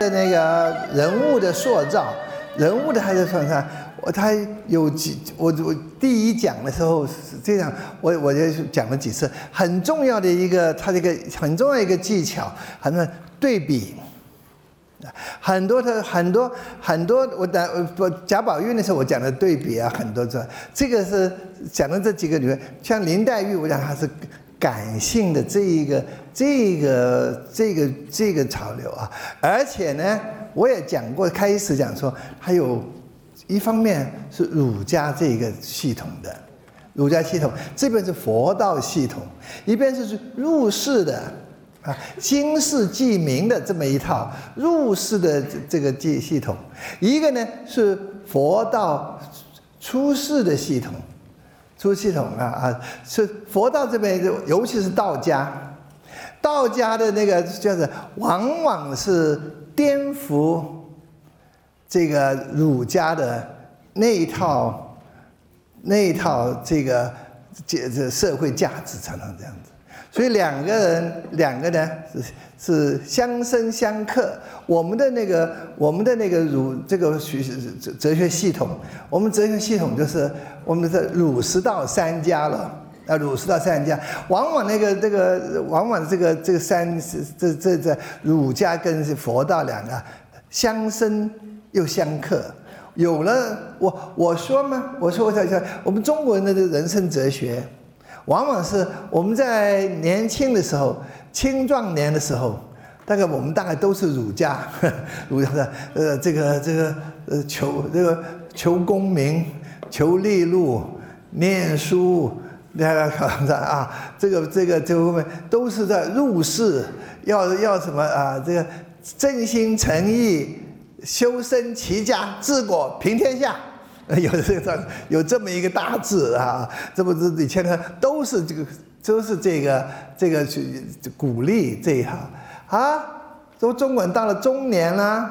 的那个人物的塑造，人物的还是算上，我他有几我我第一讲的时候是这样，我我就讲了几次，很重要的一个他这个很重要一个技巧，很多对比。很多的很多很多，我讲我贾宝玉的时候，我讲的对比啊，很多这这个是讲的这几个里面，像林黛玉，我讲她是感性的这一个这个这个这个潮流啊，而且呢，我也讲过，开始讲说，还有一方面是儒家这个系统的，儒家系统这边是佛道系统，一边是入世的。啊，经世济民的这么一套入世的这个记系统，一个呢是佛道出世的系统，出系统啊啊，是佛道这边，尤其是道家，道家的那个叫做，往往是颠覆这个儒家的那一套，那一套这个这这社会价值，常常这样子。所以两个人，两个呢是是相生相克。我们的那个，我们的那个儒这个学哲哲学系统，我们哲学系统就是我们的儒释道三家了。啊，儒释道三家，往往那个这个，往往这个这个三这这这儒家跟佛道两个相生又相克。有了我我说嘛，我说我想想，我们中国人的这人生哲学。往往是我们在年轻的时候、青壮年的时候，大概我们大概都是儒家，儒家的呃，这个这个呃，求这个求功名、求利禄、念书，大家看着啊，这个这个这方面都是在入世，要要什么啊？这个真心诚意、修身齐家、治国平天下。有这个有这么一个大字啊，这不是以前呢都是这个都是这个这个去鼓励这一行啊。都中国人到了中年了，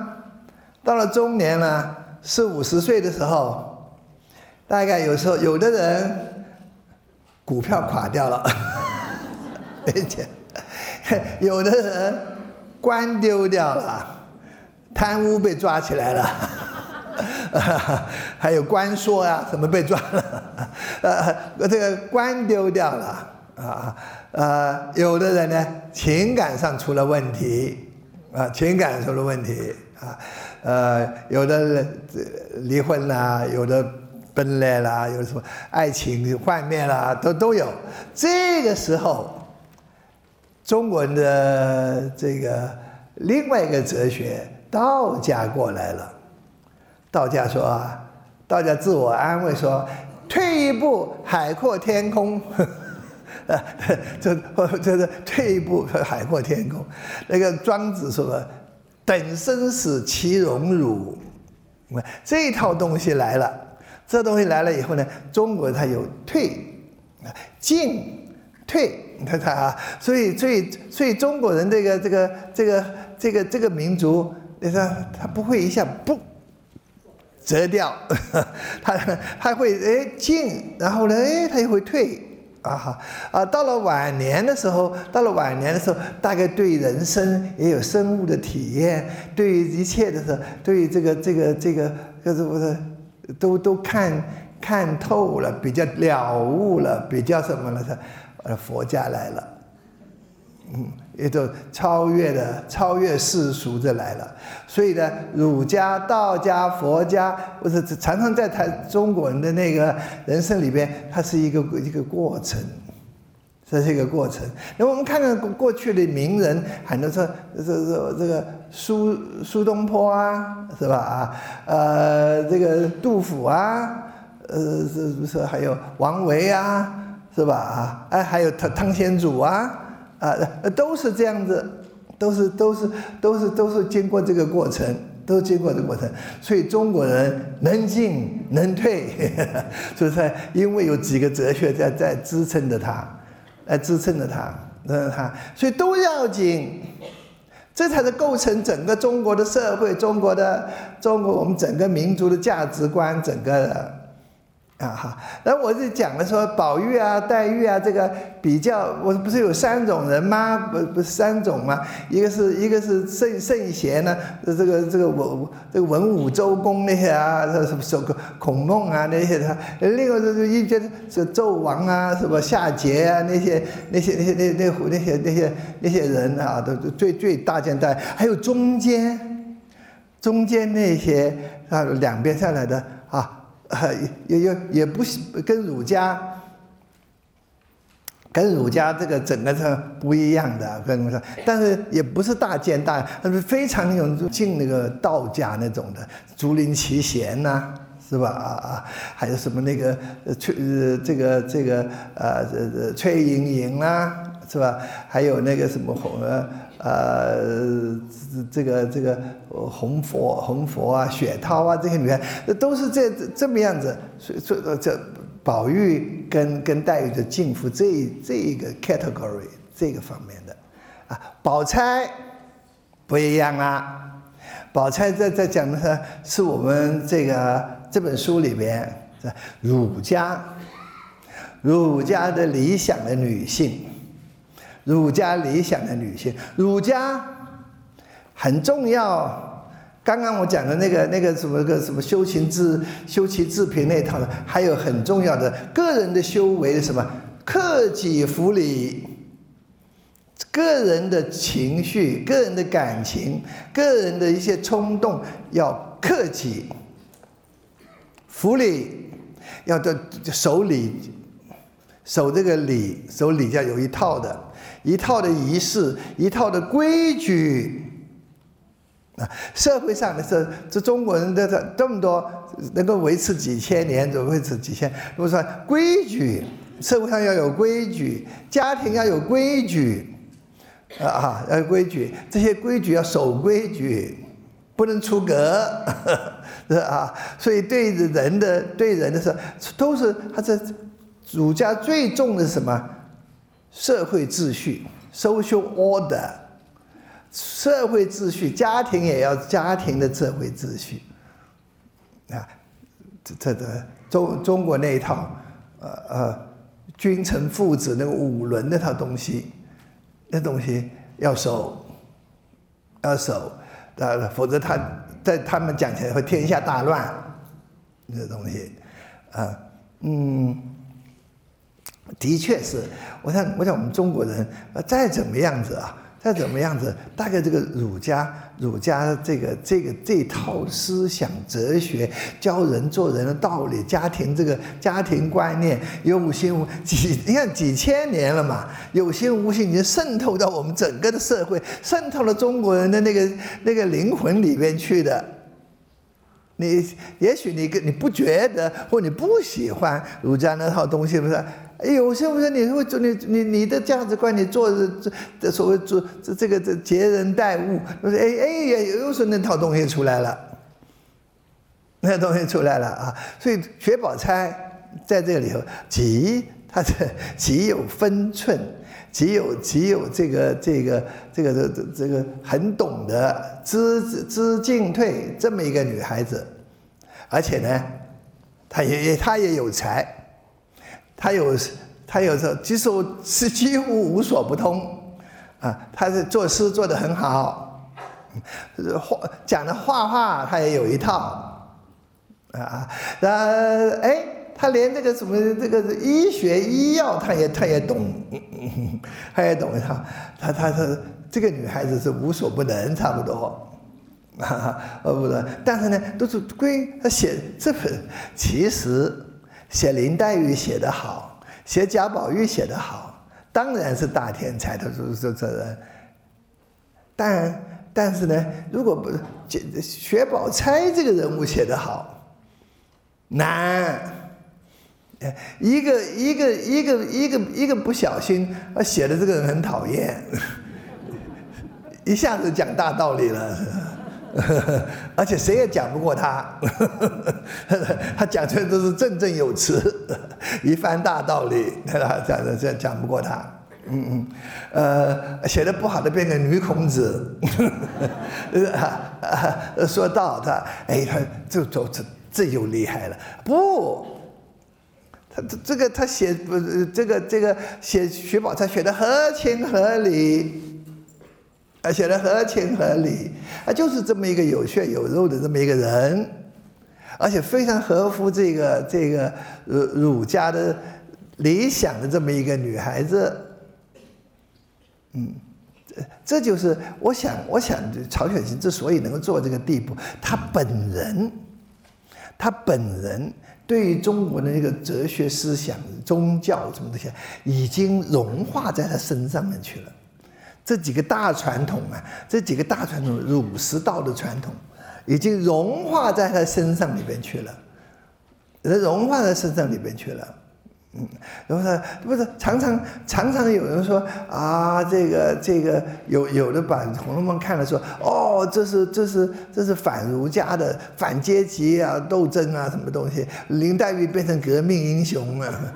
到了中年了，四五十岁的时候，大概有时候有的人股票垮掉了，而且 有的人官丢掉了，贪污被抓起来了。还有官说啊，什么被抓了？呃，这个官丢掉了啊，呃，有的人呢，情感上出了问题啊，情感出了问题啊，呃，有的人离婚啦，有的分裂啦，有什么爱情幻灭啦，都都有。这个时候，中国人的这个另外一个哲学道家过来了。道家说啊，道家自我安慰说，退一步海阔天空，呃，这这是退一步海阔天空。那个庄子说，等生死其荣辱，这套东西来了，这东西来了以后呢，中国它有退啊进退，你看看啊，所以所以所以中国人这个这个这个这个这个民族，你看他不会一下不。折掉，他他会哎进，然后呢哎他又会退，啊哈啊到了晚年的时候，到了晚年的时候，大概对人生也有深悟的体验，对于一切的时候，对于这个这个这个这是不是都都看看透了，比较了悟了，比较什么了？是呃佛家来了，嗯。也就超越的、超越世俗的来了，所以呢，儒家、道家、佛家，不是常常在谈中国人的那个人生里边，它是一个一个过程，这是一个过程。那我们看看过去的名人，很多说这这这个苏苏东坡啊，是吧？啊，呃，这个杜甫啊，呃，是不是还有王维啊，是吧？啊，哎，还有汤汤显祖啊。啊，都是这样子，都是都是都是都是经过这个过程，都经过这个过程，所以中国人能进能退，是不是？因为有几个哲学在在支撑着他，来支撑着他，支撑他，所以都要紧，这才是构成整个中国的社会，中国的中国我们整个民族的价值观，整个啊哈，那我是讲的说，宝玉啊、黛玉啊，这个比较，我不是有三种人吗？不不是三种吗？一个是一个是圣圣贤呢，这个这个文这个文武周公那些啊，什么什么孔孟啊那些的，另外就是一些是纣王啊，什么夏桀啊那些那些那些那那那些那些那些人啊，都最最大件大，还有中间中间那些啊两边下来的啊。也也也不跟儒家，跟儒家这个整个是不一样的，跟你说，但是也不是大奸大，他是非常那种敬那个道家那种的，竹林七贤呐，是吧？啊啊，还有什么那个崔呃这个这个呃这崔莺莺啦，是吧？还有那个什么红呃。呃，这个这个红佛红佛啊，雪涛啊，这些女孩，那都是这这么样子。所以这这宝玉跟跟黛玉的敬服这这一个 category 这个方面的啊，宝钗不一样啦。宝钗在在讲的是是我们这个这本书里边儒家儒家的理想的女性。儒家理想的女性，儒家很重要。刚刚我讲的那个那个什么个什么修行自修其治平那套的，还有很重要的个人的修为什么克己复礼，个人的情绪、个人的感情、个人的一些冲动要克己复礼，要的守礼，守这个礼，守礼教有一套的。一套的仪式，一套的规矩啊！社会上的这这中国人的这这么多，能够维持几千年，怎么维持几千？如果说规矩，社会上要有规矩，家庭要有规矩啊啊，要有规矩，这些规矩要守规矩，不能出格，是啊。所以对人的对人的是都是他这儒家最重的是什么？社会秩序，social order，社会秩序，家庭也要家庭的社会秩序，啊，这这这中中国那一套，呃呃，君臣父子那个五伦那套东西，那东西要守，要守，呃，否则他在他们讲起来会天下大乱，那东西，啊，嗯。的确是，我想，我想我们中国人，呃，再怎么样子啊，再怎么样子，大概这个儒家，儒家这个这个这套思想哲学，教人做人的道理，家庭这个家庭观念，有无心无几，你看几千年了嘛，有心无心已经渗透到我们整个的社会，渗透了中国人的那个那个灵魂里边去的。你也许你跟你不觉得，或你不喜欢儒家那套东西，不是？哎呦，是不是你会做你你你的价值观？你做这这所谓做这这个这接人待物，哎哎呀，又是那套东西出来了，那东西出来了啊！所以薛宝钗在这里头极，她是极有分寸，极有极有这个这个这个这这个很懂得知知进退这么一个女孩子，而且呢，她也她也有才。他有，他有时候其实我是几乎无所不通，啊，他是作诗做的很好，画讲的画画他也有一套，啊，呃，哎，他连这个什么这个医学医药他也他也懂，他也懂一套，他他是这个女孩子是无所不能差不多，啊，呃不是，但是呢都是归他写这本其实。写林黛玉写得好，写贾宝玉写得好，当然是大天才的这这这人。但但是呢，如果不薛宝钗这个人物写得好，难。一个一个一个一个一个不小心，写的这个人很讨厌，一下子讲大道理了。而且谁也讲不过他，他讲出来都是振振有词，一番大道理，对吧？讲的这讲不过他，嗯嗯，呃，写的不好的变成女孔子，说到他，哎，他就走这这就厉害了。不，他这这个他写不这个这个写薛宝钗写的合情合理，啊，写的合情合理，啊，就是这么一个有血有肉的这么一个人，而且非常合乎这个这个儒儒家的理想的这么一个女孩子，嗯，这这就是我想我想曹雪芹之所以能够做这个地步，他本人，他本人。对于中国的那个哲学思想、宗教什么东西，已经融化在他身上面去了。这几个大传统啊，这几个大传统儒释道的传统，已经融化在他身上里边去了，融化在身上里边去了。嗯，然后他，不是常常常常有人说啊，这个这个有有的把《红楼梦》看了说，哦，这是这是这是反儒家的反阶级啊斗争啊什么东西，林黛玉变成革命英雄了。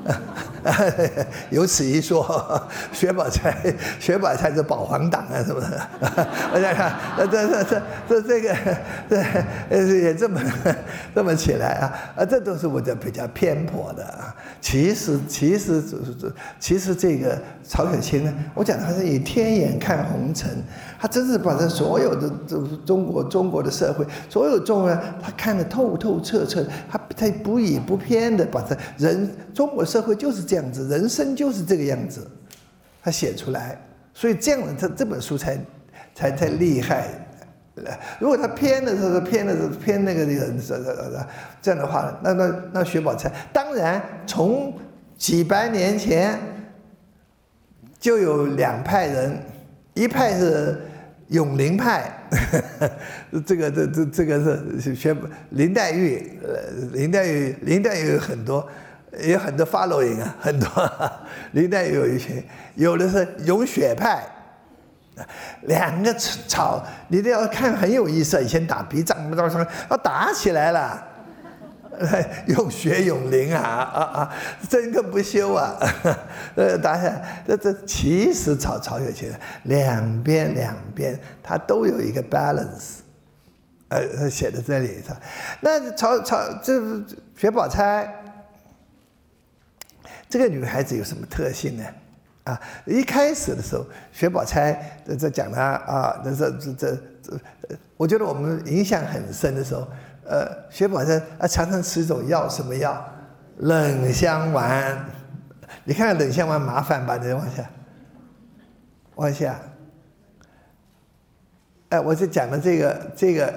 有此一说，薛宝钗，薛宝钗是保皇党啊，是不是？大家看，这这这这这个，这也这么这么起来啊啊，这都是我的比较偏颇的啊。其实其实这其实这个曹雪芹呢，我讲他是以天眼看红尘，他真是把这所有的这中国中国的社会，所有中国人，他看得透透彻彻，他他不以不偏的把他人中国社会就是这样子，人生就是这个样子，他写出来，所以这样的他这本书才才才厉害。如果他偏的时候偏的是偏那个人，是是这样的话，那那那薛宝钗，当然从几百年前就有两派人，一派是永陵派，这个这这这个是薛林黛玉，呃林黛玉林黛玉有很多有很多 following 啊，很多林黛玉有一些，有的是永雪派。两个吵，你都要看很有意思。以前打鼻仗，不知道什么，要打起来了，用血永灵啊啊啊，争个不休啊！呃，打起来，这这其实曹曹雪芹两边两边他都有一个 balance，呃，写在这里头。那曹曹这薛宝钗这个女孩子有什么特性呢？啊，一开始的时候，薛宝钗在在讲她啊，这这这这，我觉得我们印象很深的时候，呃，薛宝钗啊常常吃一种药，什么药？冷香丸。你看看冷香丸麻烦吧？你往下，往下。哎，我就讲的这个这个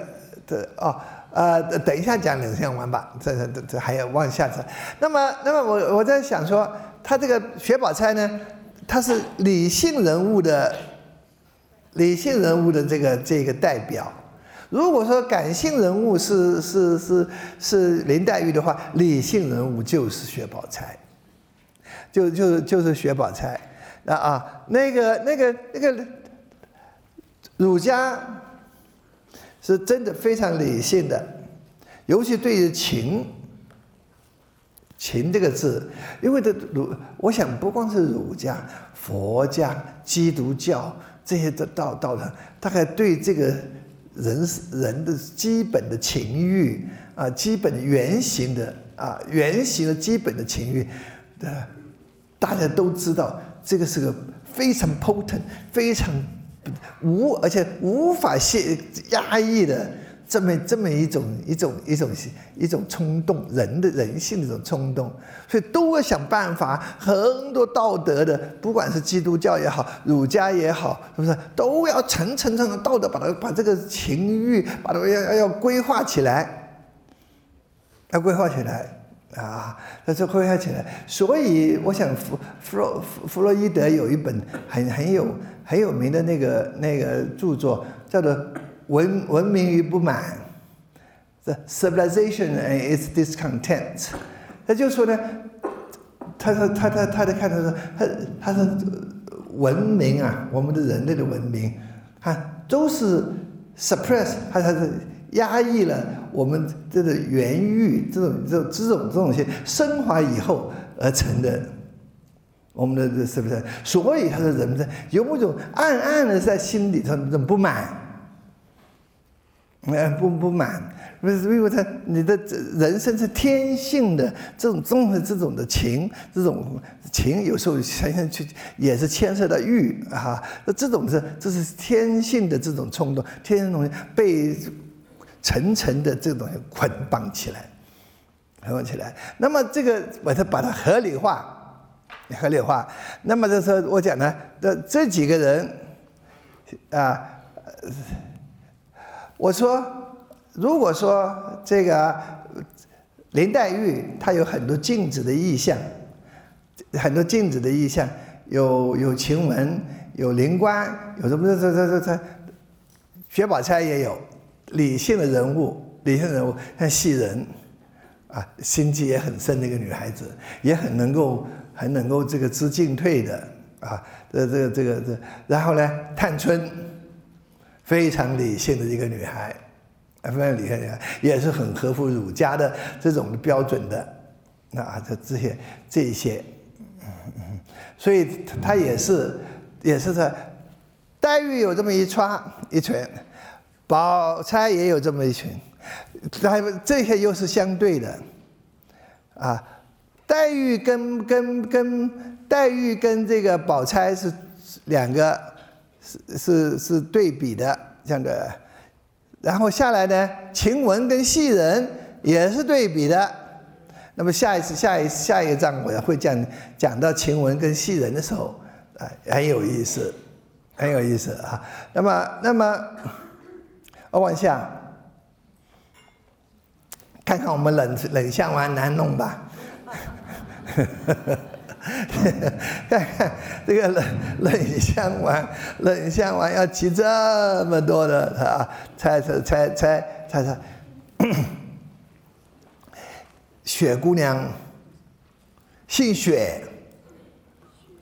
的哦，呃，等一下讲冷香丸吧，这这这还要往下讲。那么那么我我在想说，他这个薛宝钗呢？他是理性人物的理性人物的这个这个代表。如果说感性人物是是是是林黛玉的话，理性人物就是薛宝钗，就就就是薛宝钗。那啊，那个那个那个儒家是真的非常理性的，尤其对于情。情这个字，因为这儒，我想不光是儒家、佛家、基督教这些的道道的，大概对这个人人的基本的情欲啊，基本的原型的啊，原型的基本的情欲的，大家都知道，这个是个非常 potent、非常无而且无法限压抑的。这么这么一种一种一种一种冲动，人的人性的一种冲动，所以都要想办法，很多道德的，不管是基督教也好，儒家也好，是不是都要层层层的道德，把它把这个情欲，把它要要要规划起来，要规划起来啊，要这规划起来。所以我想弗弗洛弗洛伊德有一本很很有很有名的那个那个著作，叫做。文文明与不满，the civilization and its discontent。他就说呢，他说他他他的看他说他他说文明啊，我们的人类的文明，看都是 suppress，他他是压抑了我们这个原欲这种这种这种这种些升华以后而成的，我们的这是不是？所以他说人们在有某种暗暗的在心里头那种不满。呃，不不满，不是因为他你的这人生是天性的这种综合这种的情，这种情有时候想想去也是牵涉到欲啊，那这种是这是天性的这种冲动，天性东西被层层的这种捆绑起来，捆绑起来。那么这个把它把它合理化，合理化。那么这时候我讲呢，这这几个人啊。我说，如果说这个林黛玉她有很多镜子的意象，很多镜子的意象，有有晴雯，有灵官，有什么这这这这，薛宝钗也有理性的人物，理性人物像袭人，啊，心机也很深的一个女孩子，也很能够很能够这个知进退的啊，这这这个这，然后呢，探春。非常理性的一个女孩，非常理性，也是很合乎儒家的这种标准的，啊，这这些这些，所以她也是也是在黛玉有这么一串一群，宝钗也有这么一群，他这些又是相对的，啊，黛玉跟跟跟黛玉跟这个宝钗是两个。是是是对比的，这样的，然后下来呢，晴雯跟袭人也是对比的。那么下一次下一下一个章我会讲讲到晴雯跟袭人的时候，啊，很有意思，很有意思啊。那么那么，我往下看看我们冷冷香丸难弄吧。看 看这个冷冷香丸，冷香丸要起这么多的啊，猜猜猜猜猜猜，雪姑娘姓雪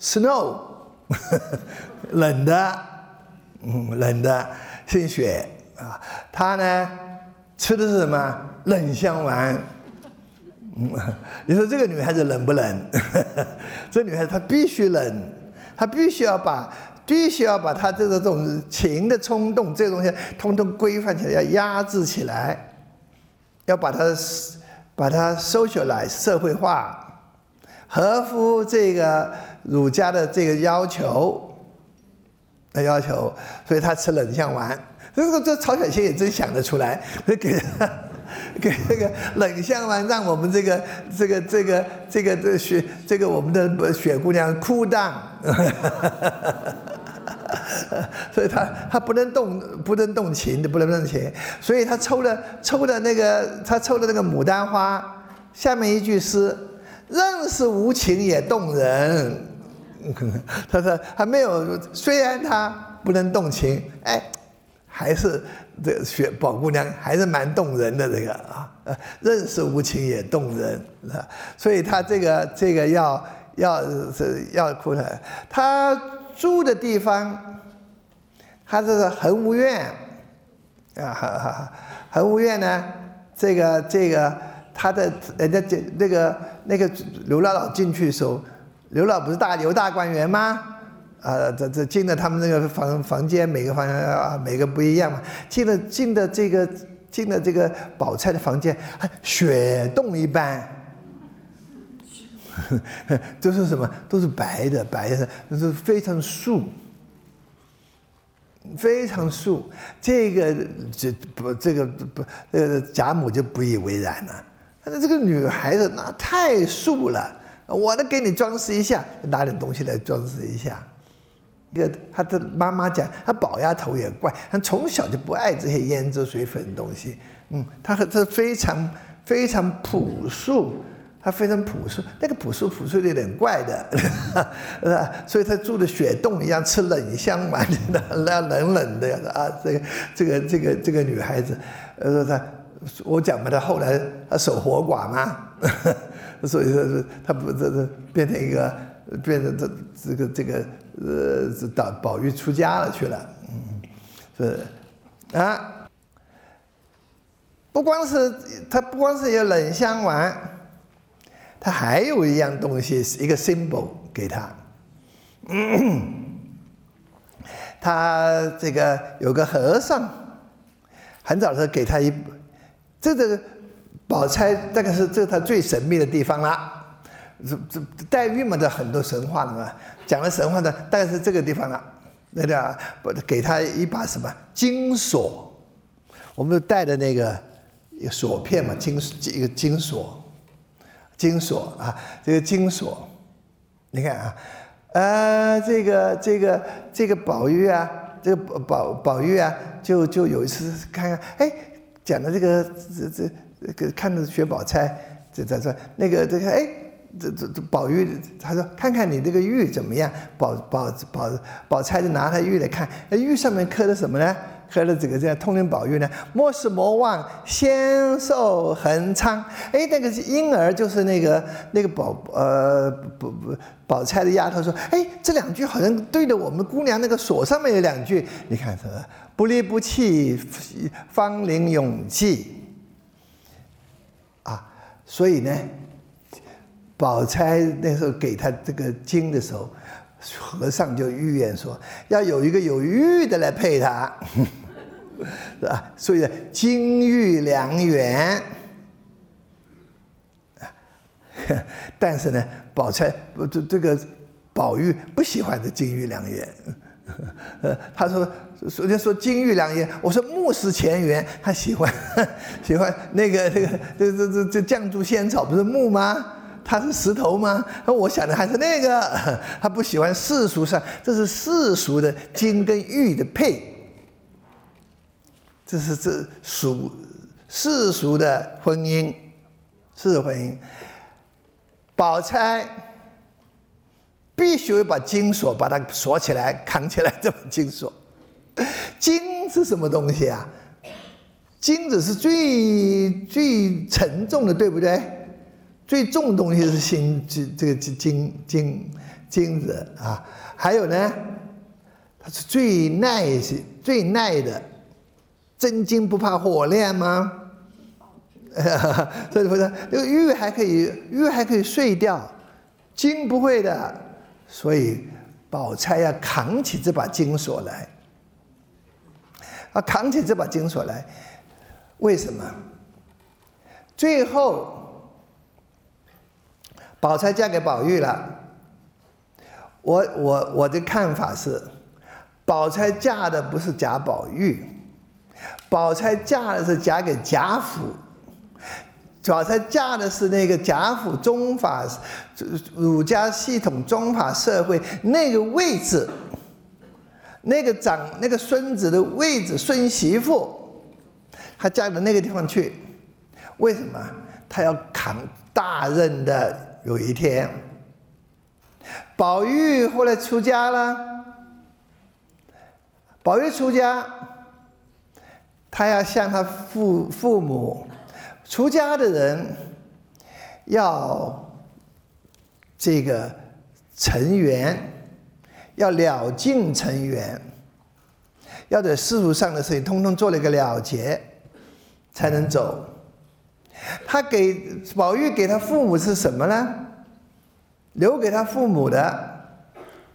，Snow，冷的，嗯，冷的，姓雪啊，她呢吃的是什么冷香丸？嗯，你说这个女孩子冷不冷？这女孩子她必须冷，她必须要把，必须要把她这个这种情的冲动这个东西，通通规范起来，要压制起来，要把它把它 socialize 社会化，合乎这个儒家的这个要求的要求，所以她吃冷香丸。这个这曹雪芹也真想得出来，给。给这个冷香丸，让我们这个这个这个这个这雪这个我们的雪姑娘哭荡，所以她她不能动不能动情的不能动情，所以她抽了抽的那个她抽的那个牡丹花，下面一句诗，任是无情也动人。他说还没有，虽然他不能动情，哎，还是。这雪宝姑娘还是蛮动人的，这个啊，认识无情也动人，啊，所以她这个这个要要是要哭的，她住的地方，她是恒芜苑，啊哈哈，恒芜苑呢，这个这个他的人家这那个那个刘姥姥进去的时候，刘姥不是大刘大观园吗？啊，这这进了他们那个房房间，每个房间啊，每个不一样嘛。进了进的这个进了这个宝钗的房间，雪洞一般，都是什么？都是白的，白的，就是非常素，非常素。这个这不这个不呃贾母就不以为然了。他说这个女孩子那太素了，我能给你装饰一下，拿点东西来装饰一下。一个他的妈妈讲，他宝丫头也怪，他从小就不爱这些胭脂水粉的东西。嗯，他和他非常非常朴素，他非常朴素，那个朴素朴素的有点怪的，是吧？所以他住的雪洞一样，吃冷香丸的，那冷冷的啊。这个这个这个这个女孩子，呃，他我讲嘛，她后来她守活寡嘛，所以说是她不这这变成一个变成这这个这个。呃，这宝宝玉出家了去了，嗯，是啊，不光是他，不光是有冷香丸，他还有一样东西，一个 symbol 给他。嗯 他这个有个和尚，很早的时候给他一，这个宝钗大概是这他最神秘的地方了。这这黛玉嘛的很多神话的嘛，讲了神话的大概是这个地方了。那个不给他一把什么金锁，我们带的那个锁片嘛，金一个金锁，金锁啊，这个金锁，你看啊，呃，这个这个这个宝玉啊，这个宝宝玉啊，就就有一次看看，哎，讲的这个这这这个看着薛宝钗，这这这那个这个哎。这这这宝玉，他说：“看看你这个玉怎么样？”宝宝宝宝钗就拿他玉来看，那玉上面刻的什么呢？刻了这个这样通灵宝玉呢？莫失莫忘仙寿恒昌。哎，那个婴儿就是那个那个宝呃不不宝钗的丫头说：“哎，这两句好像对着我们姑娘那个锁上面有两句。你看什么不离不弃，芳龄永继啊。”所以呢。宝钗那时候给他这个金的时候，和尚就预言说要有一个有玉的来配他，是吧？所以金玉良缘。但是呢，宝钗不这这个宝玉不喜欢这金玉良缘，呃，他说首先说金玉良缘，我说木石前缘，他喜欢喜欢那个这个这这这这绛珠仙草不是木吗？他是石头吗？那我想的还是那个，他不喜欢世俗上，这是世俗的金跟玉的配，这是这俗世俗的婚姻，是婚姻。宝钗必须把金锁把它锁起来，扛起来，这么金锁。金是什么东西啊？金子是最最沉重的，对不对？最重东西是金，这这个金金金金子啊，还有呢，它是最耐最耐的，真金不怕火炼吗？所以说，这个玉还可以，玉还可以碎掉，金不会的，所以宝钗要扛起这把金锁来，啊，扛起这把金锁来，为什么？最后。宝钗嫁给宝玉了，我我我的看法是，宝钗嫁的不是贾宝玉，宝钗嫁的是嫁给贾府，宝钗嫁的是那个贾府宗法儒家系统宗法社会那个位置，那个长那个孙子的位置孙媳妇，她嫁到那个地方去，为什么？她要扛大任的。有一天，宝玉后来出家了。宝玉出家，他要向他父父母，出家的人要这个成缘，要了尽成缘，要在世俗上的事情通通做了一个了结，才能走。他给宝玉给他父母是什么呢？留给他父母的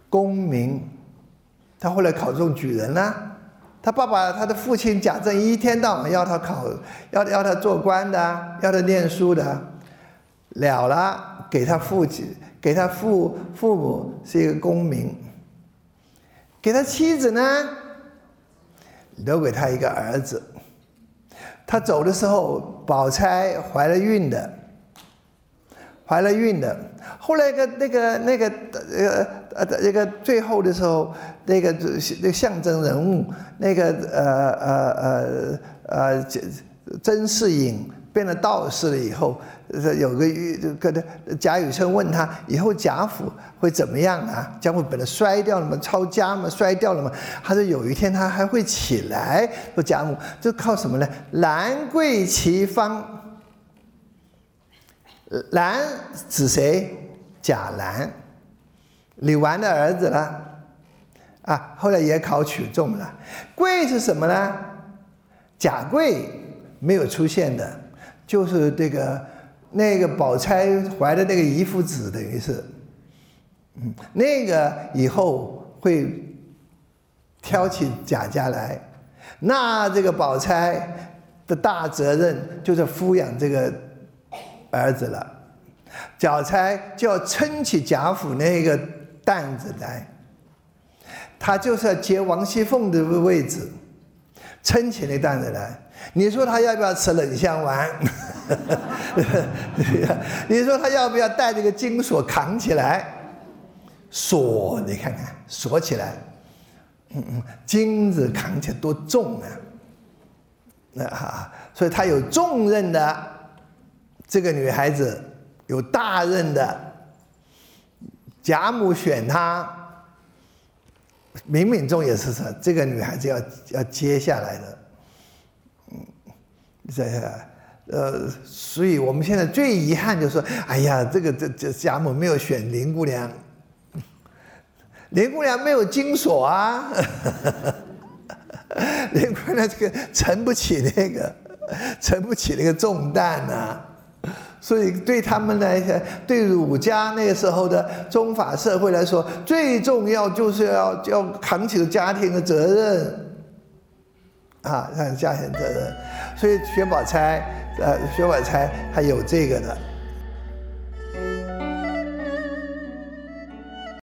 功名。他后来考中举人了。他爸爸他的父亲贾政一天到晚要他考，要要他做官的，要他念书的，了了给他父亲给他父父母是一个功名。给他妻子呢，留给他一个儿子。他走的时候，宝钗怀了孕的，怀了孕的。后来个那个那个呃呃那个最后的时候，那个那个象征人物，那个呃呃呃呃甄甄士隐变了道士了以后。有个玉，跟他贾雨村问他以后贾府会怎么样啊？将会本来衰掉了吗？抄家吗？衰掉了吗？他说有一天他还会起来。说贾母就靠什么呢？兰桂齐芳。兰指谁？贾兰，李纨的儿子了。啊，后来也考取中了。桂是什么呢？贾贵没有出现的，就是这个。那个宝钗怀的那个姨夫子，等于是，嗯，那个以后会挑起贾家来，那这个宝钗的大责任就是抚养这个儿子了，贾钗就要撑起贾府那个担子来，他就是要接王熙凤的位置，撑起那担子来。你说他要不要吃冷香丸？你说他要不要带这个金锁扛起来？锁，你看看锁起来，嗯嗯，金子扛起来多重啊！那哈，所以她有重任的这个女孩子，有大任的贾母选她，冥冥中也是说这个女孩子要要接下来的。这呃，所以我们现在最遗憾就是说，哎呀，这个这这贾母没有选林姑娘，林姑娘没有金锁啊，林姑娘这个承不起那个，承不起那个重担呐。所以对他们来讲，对儒家那个时候的宗法社会来说，最重要就是要要扛起家庭的责任。啊，让家庭责任，所以薛宝钗，呃，薛宝钗还有这个的。